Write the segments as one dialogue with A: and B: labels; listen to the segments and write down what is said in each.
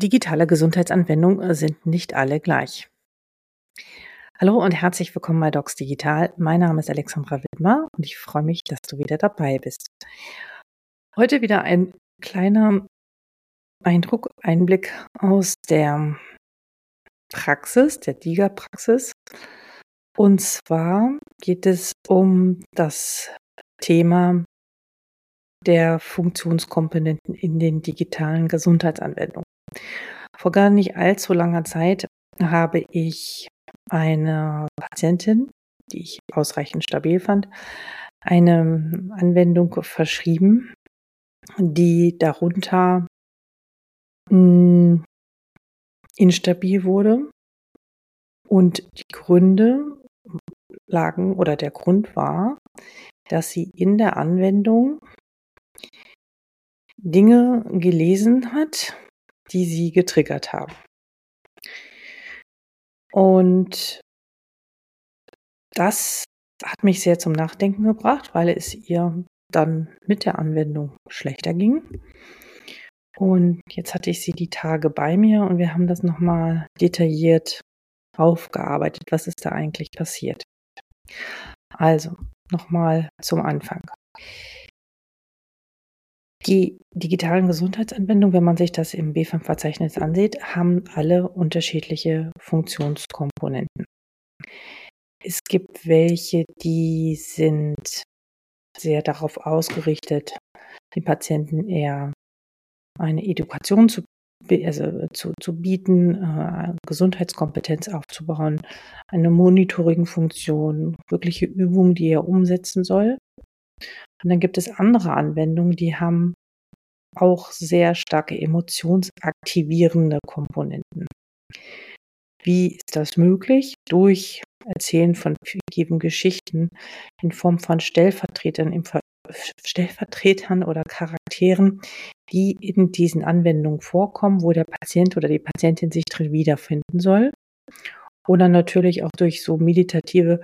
A: Digitale Gesundheitsanwendungen sind nicht alle gleich. Hallo und herzlich willkommen bei Docs Digital. Mein Name ist Alexandra Wittmer und ich freue mich, dass du wieder dabei bist. Heute wieder ein kleiner Eindruck, Einblick aus der Praxis, der DIGA-Praxis. Und zwar geht es um das Thema der Funktionskomponenten in den digitalen Gesundheitsanwendungen. Vor gar nicht allzu langer Zeit habe ich eine Patientin, die ich ausreichend stabil fand, eine Anwendung verschrieben, die darunter mh, hm, instabil wurde. Und die Gründe lagen oder der Grund war, dass sie in der Anwendung Dinge gelesen hat, die sie getriggert haben. Und das hat mich sehr zum Nachdenken gebracht, weil es ihr dann mit der Anwendung schlechter ging. Und jetzt hatte ich sie die Tage bei mir und wir haben das nochmal detailliert aufgearbeitet, was ist da eigentlich passiert. Also, nochmal zum Anfang. Die digitalen Gesundheitsanwendungen, wenn man sich das im BFAM-Verzeichnis ansieht, haben alle unterschiedliche Funktionskomponenten. Es gibt welche, die sind sehr darauf ausgerichtet, den Patienten eher eine Education zu, also zu, zu bieten, äh, Gesundheitskompetenz aufzubauen, eine Monitoring-Funktion, wirkliche Übungen, die er umsetzen soll. Und dann gibt es andere Anwendungen, die haben auch sehr starke emotionsaktivierende Komponenten. Wie ist das möglich? Durch Erzählen von fiktiven Geschichten in Form von Stellvertretern, Stellvertretern oder Charakteren, die in diesen Anwendungen vorkommen, wo der Patient oder die Patientin sich drin wiederfinden soll. Oder natürlich auch durch so meditative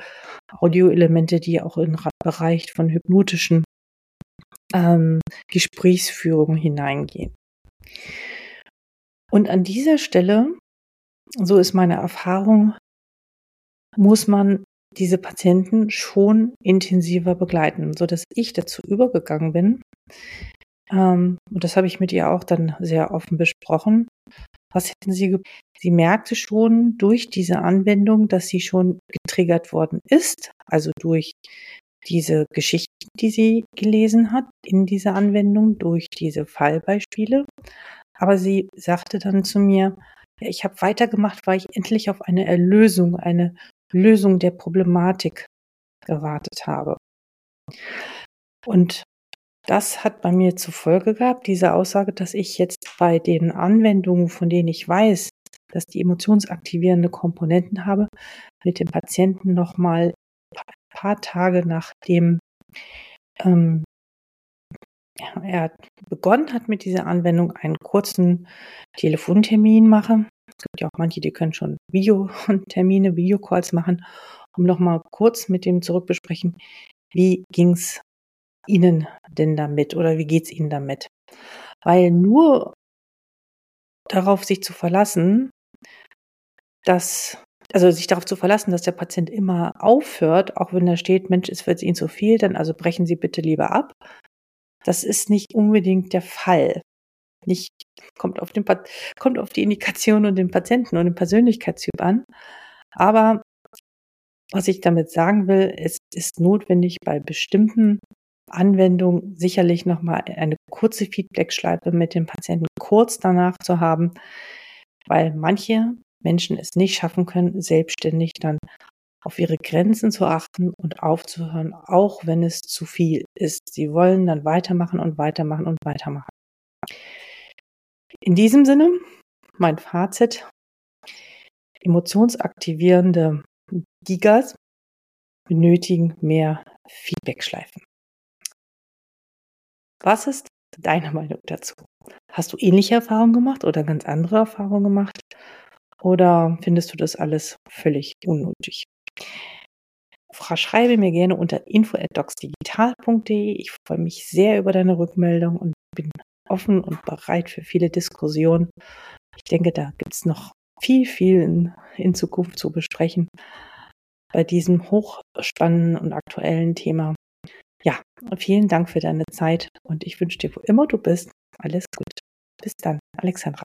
A: Audioelemente, die auch im Bereich von hypnotischen ähm, Gesprächsführung hineingehen. Und an dieser Stelle, so ist meine Erfahrung, muss man diese Patienten schon intensiver begleiten, so dass ich dazu übergegangen bin. Ähm, und das habe ich mit ihr auch dann sehr offen besprochen. Was hätten sie? Sie merkte schon durch diese Anwendung, dass sie schon getriggert worden ist, also durch diese Geschichten, die sie gelesen hat in dieser Anwendung, durch diese Fallbeispiele. Aber sie sagte dann zu mir, ich habe weitergemacht, weil ich endlich auf eine Erlösung, eine Lösung der Problematik gewartet habe. Und das hat bei mir zur Folge gehabt, diese Aussage, dass ich jetzt bei den Anwendungen, von denen ich weiß, dass die emotionsaktivierende Komponenten habe, mit dem Patienten nochmal paar Tage nachdem ähm, er begonnen hat mit dieser Anwendung, einen kurzen Telefontermin mache. Es gibt ja auch manche, die können schon Videotermine, Videocalls machen, um nochmal kurz mit dem zurückbesprechen, wie ging es Ihnen denn damit oder wie geht es Ihnen damit? Weil nur darauf sich zu verlassen, dass also sich darauf zu verlassen, dass der Patient immer aufhört, auch wenn da steht, Mensch, es wird Ihnen zu viel, dann also brechen Sie bitte lieber ab. Das ist nicht unbedingt der Fall. Nicht, kommt auf, den, kommt auf die Indikation und den Patienten und den Persönlichkeitstyp an. Aber was ich damit sagen will, es ist notwendig, bei bestimmten Anwendungen sicherlich nochmal eine kurze Feedback-Schleife mit dem Patienten kurz danach zu haben, weil manche Menschen es nicht schaffen können, selbstständig dann auf ihre Grenzen zu achten und aufzuhören, auch wenn es zu viel ist. Sie wollen dann weitermachen und weitermachen und weitermachen. In diesem Sinne, mein Fazit, emotionsaktivierende Gigas benötigen mehr Feedbackschleifen. Was ist deine Meinung dazu? Hast du ähnliche Erfahrungen gemacht oder ganz andere Erfahrungen gemacht? Oder findest du das alles völlig unnötig? Schreibe mir gerne unter info@docsdigital.de. Ich freue mich sehr über deine Rückmeldung und bin offen und bereit für viele Diskussionen. Ich denke, da gibt es noch viel, viel in, in Zukunft zu besprechen bei diesem hochspannenden und aktuellen Thema. Ja, vielen Dank für deine Zeit und ich wünsche dir, wo immer du bist, alles Gute. Bis dann, Alexandra.